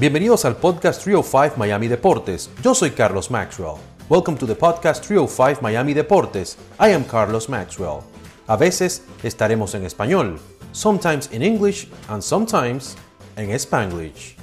Bienvenidos al podcast 305 Miami Deportes. Yo soy Carlos Maxwell. Welcome to the podcast 305 Miami Deportes. I am Carlos Maxwell. A veces estaremos en español, sometimes in English and sometimes en Spanglish.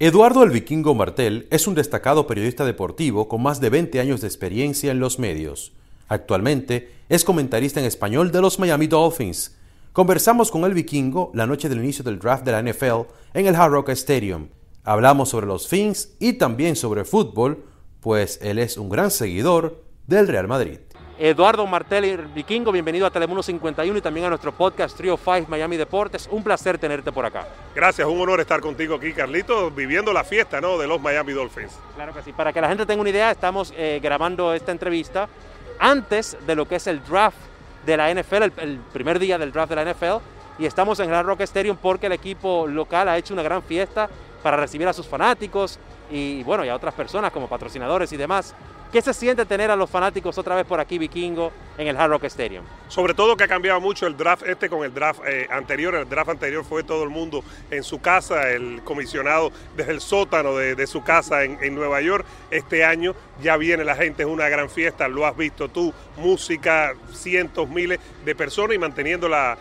Eduardo el Vikingo Martel es un destacado periodista deportivo con más de 20 años de experiencia en los medios. Actualmente es comentarista en español de los Miami Dolphins Conversamos con el vikingo la noche del inicio del draft de la NFL en el Hard Rock Stadium. Hablamos sobre los Fins y también sobre fútbol, pues él es un gran seguidor del Real Madrid. Eduardo Martelli, vikingo, bienvenido a Telemundo 51 y también a nuestro podcast Trio 5 Miami Deportes. Un placer tenerte por acá. Gracias, un honor estar contigo aquí, Carlito, viviendo la fiesta ¿no? de los Miami Dolphins. Claro que sí. Para que la gente tenga una idea, estamos eh, grabando esta entrevista antes de lo que es el draft de la NFL, el, primer día del draft de la NFL, y estamos en Hard Rock Stadium porque el equipo local ha hecho una gran fiesta para recibir a sus fanáticos y bueno, y a otras personas como patrocinadores y demás. ¿Qué se siente tener a los fanáticos otra vez por aquí, Vikingo, en el Hard Rock Stadium? Sobre todo que ha cambiado mucho el draft este con el draft eh, anterior. El draft anterior fue todo el mundo en su casa, el comisionado desde el sótano de, su casa en, Nueva York. Este año ya viene la gente, es una gran fiesta, lo has visto tú, música, cientos, miles de personas y manteniendo la,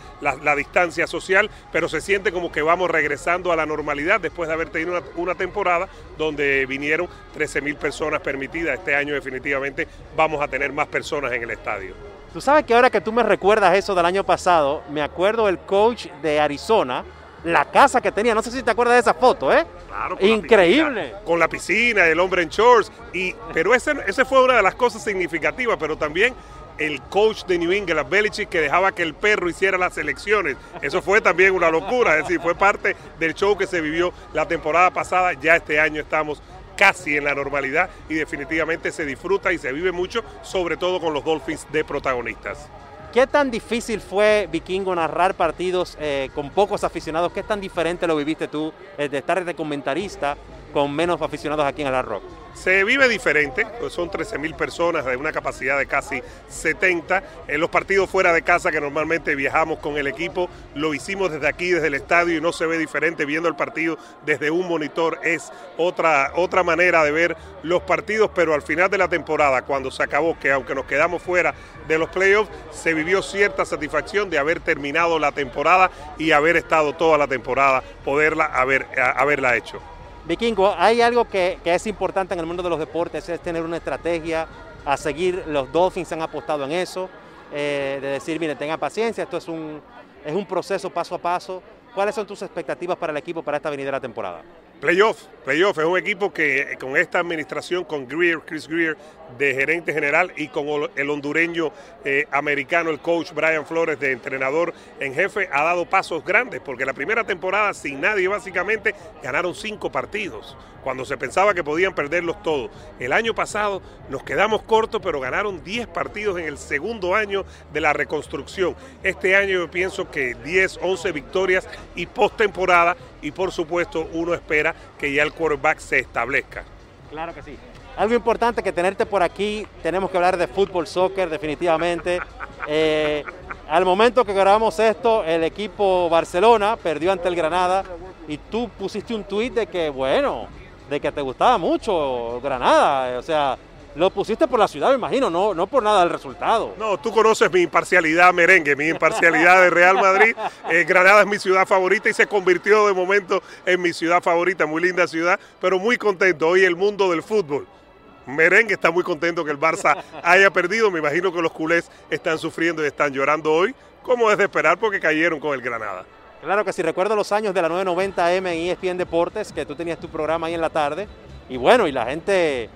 distancia social, pero se siente como que vamos regresando a la normalidad después de haber tenido una, una temporada donde vinieron 13 mil personas permitidas. Este año definitivamente vamos a tener más personas en el estadio. Tú sabes que ahora que tú me recuerdas eso del año pasado, me acuerdo el coach de Arizona, la casa que tenía, no sé si te acuerdas de esa foto, ¿eh? Claro, Increíble. con la piscina, el hombre en shorts, y, pero ese, ese fue una de las cosas significativas, pero también el coach de New England, Belichick, que dejaba que el perro hiciera las elecciones. Eso fue también una locura, es decir, fue parte del show que se vivió la temporada pasada. Ya este año estamos casi en la normalidad y definitivamente se disfruta y se vive mucho, sobre todo con los Dolphins de protagonistas. ¿Qué tan difícil fue Vikingo narrar partidos eh, con pocos aficionados? ¿Qué tan diferente lo viviste tú eh, de estar de comentarista con menos aficionados aquí en el Rock? Se vive diferente, pues son 13 mil personas de una capacidad de casi 70. En los partidos fuera de casa que normalmente viajamos con el equipo, lo hicimos desde aquí, desde el estadio y no se ve diferente viendo el partido desde un monitor. Es otra, otra manera de ver los partidos, pero al final de la temporada, cuando se acabó, que aunque nos quedamos fuera de los playoffs, se vivió cierta satisfacción de haber terminado la temporada y haber estado toda la temporada, poderla haber, haberla hecho. Vikingo, hay algo que, es importante en el mundo de los deportes, es tener una estrategia a seguir. Los Dolphins han apostado en eso, eh, de decir, mire, tenga paciencia, esto es un, es un proceso paso a paso. ¿Cuáles son tus expectativas para el equipo para esta venidera temporada? Playoff, playoff, es un equipo que con esta administración, con Greer, Chris Greer, de gerente general, y con el hondureño eh, americano, el coach Brian Flores, de entrenador en jefe, ha dado pasos grandes, porque la primera temporada, sin nadie básicamente, ganaron cinco partidos, cuando se pensaba que podían perderlos todos. El año pasado nos quedamos cortos, pero ganaron 10 partidos en el segundo año de la reconstrucción. Este año yo pienso que 10, 11 victorias y postemporada, y por supuesto uno espera que ya el quarterback se establezca. Claro que sí. Algo importante que tenerte por aquí, tenemos que hablar de fútbol, soccer, definitivamente. Eh, al momento que grabamos esto, el equipo Barcelona perdió ante el Granada y tú pusiste un tuit de que, bueno, de que te gustaba mucho Granada, o sea, lo pusiste por la ciudad, me imagino, no, no por nada del resultado. No, tú conoces mi imparcialidad merengue, mi imparcialidad de Real Madrid. Eh, Granada es mi ciudad favorita y se convirtió de momento en mi ciudad favorita, muy linda ciudad, pero muy contento. Hoy el mundo del fútbol. Merengue está muy contento que el Barça haya perdido. Me imagino que los culés están sufriendo y están llorando hoy, como es de esperar, porque cayeron con el Granada. Claro que si recuerdo los años de la 990M en ESPN Deportes, que tú tenías tu programa ahí en la tarde, y bueno, y la gente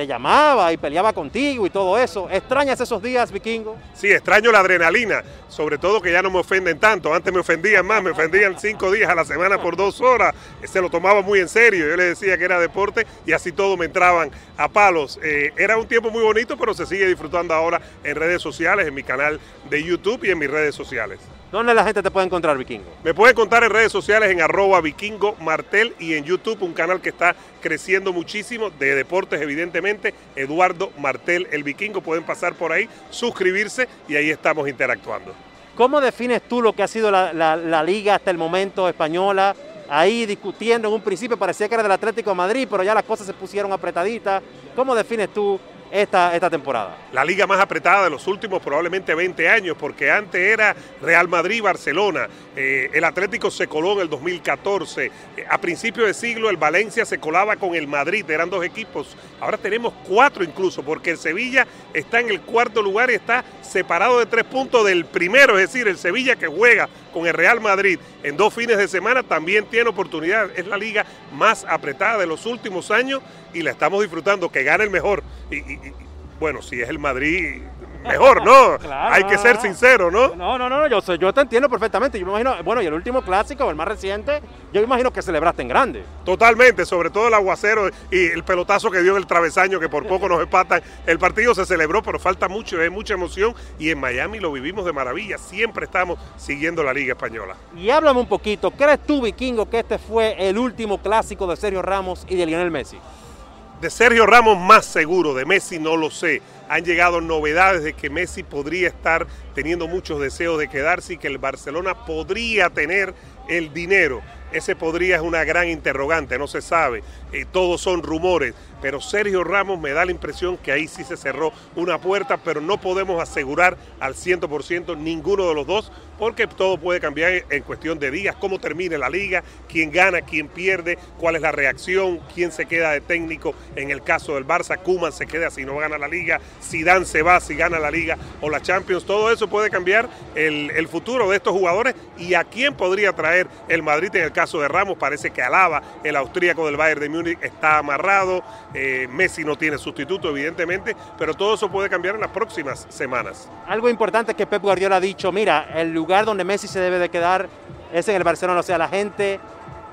te llamaba y peleaba contigo y todo eso. ¿Extrañas esos días, vikingo? Sí, extraño la adrenalina, sobre todo que ya no me ofenden tanto. Antes me ofendían más, me ofendían cinco días a la semana por dos horas. Se lo tomaba muy en serio. Yo le decía que era deporte y así todo me entraban a palos. Eh, era un tiempo muy bonito, pero se sigue disfrutando ahora en redes sociales, en mi canal de YouTube y en mis redes sociales. ¿Dónde la gente te puede encontrar, Vikingo? Me puede encontrar en redes sociales en arroba vikingo martel y en YouTube, un canal que está creciendo muchísimo, de deportes evidentemente, Eduardo Martel, el Vikingo. Pueden pasar por ahí, suscribirse y ahí estamos interactuando. ¿Cómo defines tú lo que ha sido la, liga hasta el momento española? ahí discutiendo en un principio, parecía que era del Atlético de Madrid, pero ya las cosas se pusieron apretaditas. ¿Cómo defines tú esta, esta temporada? La liga más apretada de los últimos probablemente 20 años, porque antes era Real Madrid-Barcelona, eh, el Atlético se coló en el 2014, eh, a principios de siglo el Valencia se colaba con el Madrid, eran dos equipos, ahora tenemos cuatro incluso, porque el Sevilla está en el cuarto lugar y está separado de tres puntos del primero, es decir, el Sevilla que juega con el Real Madrid en dos fines de semana también tiene oportunidad, es la liga más apretada de los últimos años y la estamos disfrutando, que gane el mejor. Bueno, si es el Madrid, mejor, ¿no? Hay que ser sincero, ¿no? No, no, no, yo, yo te entiendo perfectamente. Yo me imagino, bueno, y el último clásico, el más reciente, yo me imagino que celebraste en grande. Totalmente, sobre todo el aguacero y el pelotazo que dio en el travesaño, que por poco nos empatan. El partido se celebró, pero falta mucho, hay mucha emoción y en Miami lo vivimos de maravilla. Siempre estamos siguiendo la Liga Española. Y háblame un poquito, ¿crees tú, Vikingo, que este fue el último clásico de Sergio Ramos y de Lionel Messi? De Sergio Ramos más seguro, de Messi no lo sé. Han llegado novedades de que Messi podría estar teniendo muchos deseos de quedarse y que el Barcelona podría tener el dinero. Ese podría es una gran interrogante, no se sabe. Eh, todos son rumores pero Sergio Ramos me da la impresión que ahí sí se cerró una puerta, pero no podemos asegurar al 100% ninguno de los dos, porque todo puede cambiar en cuestión de días, cómo termine la liga, quién gana, quién pierde, cuál es la reacción, quién se queda de técnico en el caso del Barça, Kuman se queda si no gana la liga, Dan se va si gana la liga o la Champions, todo eso puede cambiar el, el futuro de estos jugadores y a quién podría traer el Madrid en el caso de Ramos, parece que Alaba, el austríaco del Bayern de Múnich, está amarrado, eh, Messi no tiene sustituto, evidentemente, pero todo eso puede cambiar en las próximas semanas. Algo importante que Pep Guardiola ha dicho, mira, el lugar donde Messi se debe de quedar es en el Barcelona, o sea, la gente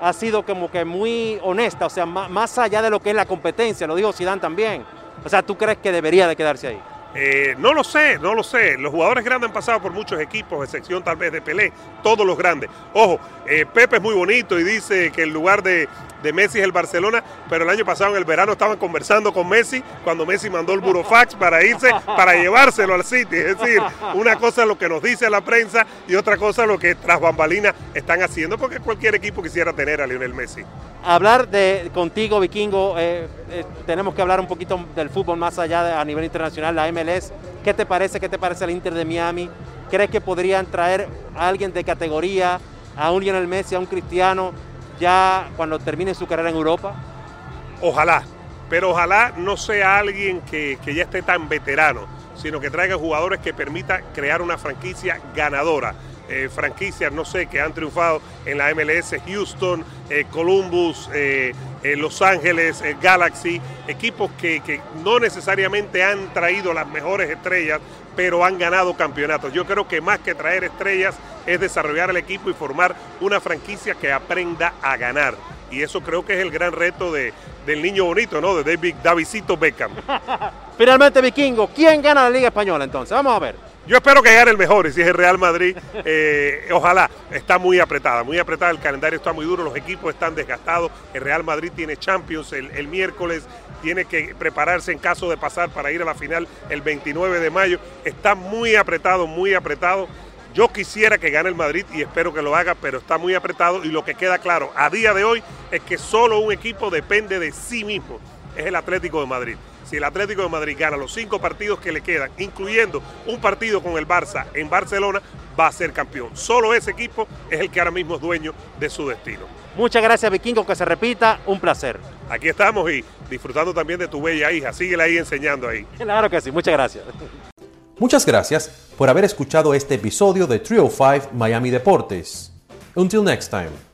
ha sido como que muy honesta, o sea, más allá de lo que es la competencia, lo dijo Zidane también. O sea, ¿tú crees que debería de quedarse ahí? Eh, no lo sé, no lo sé. Los jugadores grandes han pasado por muchos equipos, excepción tal vez de Pelé, todos los grandes. Ojo, eh, Pepe es muy bonito y dice que el lugar de, de, Messi es el Barcelona, pero el año pasado en el verano estaban conversando con Messi cuando Messi mandó el burofax para irse, para llevárselo al City. Es decir, una cosa lo que nos dice la prensa y otra cosa lo que tras bambalinas están haciendo, porque cualquier equipo quisiera tener a Lionel Messi. Hablar de contigo, Vikingo, eh, tenemos que hablar un poquito del fútbol más allá a nivel internacional, la MLS. ¿Qué te parece? ¿Qué te parece el Inter de Miami? ¿Crees que podrían traer a alguien de categoría, a un Lionel Messi, a un Cristiano, ya cuando termine su carrera en Europa? Ojalá, pero ojalá no sea alguien que, que ya esté tan veterano, sino que traiga jugadores que permita crear una franquicia ganadora. Eh, franquicias, no sé, que han triunfado en la MLS, Houston, eh, Columbus, eh, Los Ángeles, Galaxy, equipos que, que, no necesariamente han traído las mejores estrellas, pero han ganado campeonatos. Yo creo que más que traer estrellas es desarrollar el equipo y formar una franquicia que aprenda a ganar. Y eso creo que es el gran reto de, del niño bonito, ¿no? De David, Davidito Beckham. Finalmente, Vikingo, ¿quién gana la Liga Española entonces? Vamos a ver. Yo espero que gane el mejor y si es el Real Madrid, eh, ojalá. Está muy apretada, muy apretada, el calendario está muy duro, los equipos están desgastados. El Real Madrid tiene Champions el, el miércoles, tiene que prepararse en caso de pasar para ir a la final el 29 de mayo. Está muy apretado, muy apretado. Yo quisiera que gane el Madrid y espero que lo haga, pero está muy apretado y lo que queda claro a día de hoy es que solo un equipo depende de sí mismo, es el Atlético de Madrid si el Atlético de Madrid gana los cinco partidos que le quedan, incluyendo un partido con el Barça en Barcelona, va a ser campeón. Solo ese equipo es el que ahora mismo es dueño de su destino. Muchas gracias, Vikingo, que se repita, un placer. Aquí estamos y disfrutando también de tu bella hija. Síguela ahí enseñando ahí. Claro que sí, muchas gracias. Muchas gracias por haber escuchado este episodio de Trio 5 Miami Deportes. Until next time.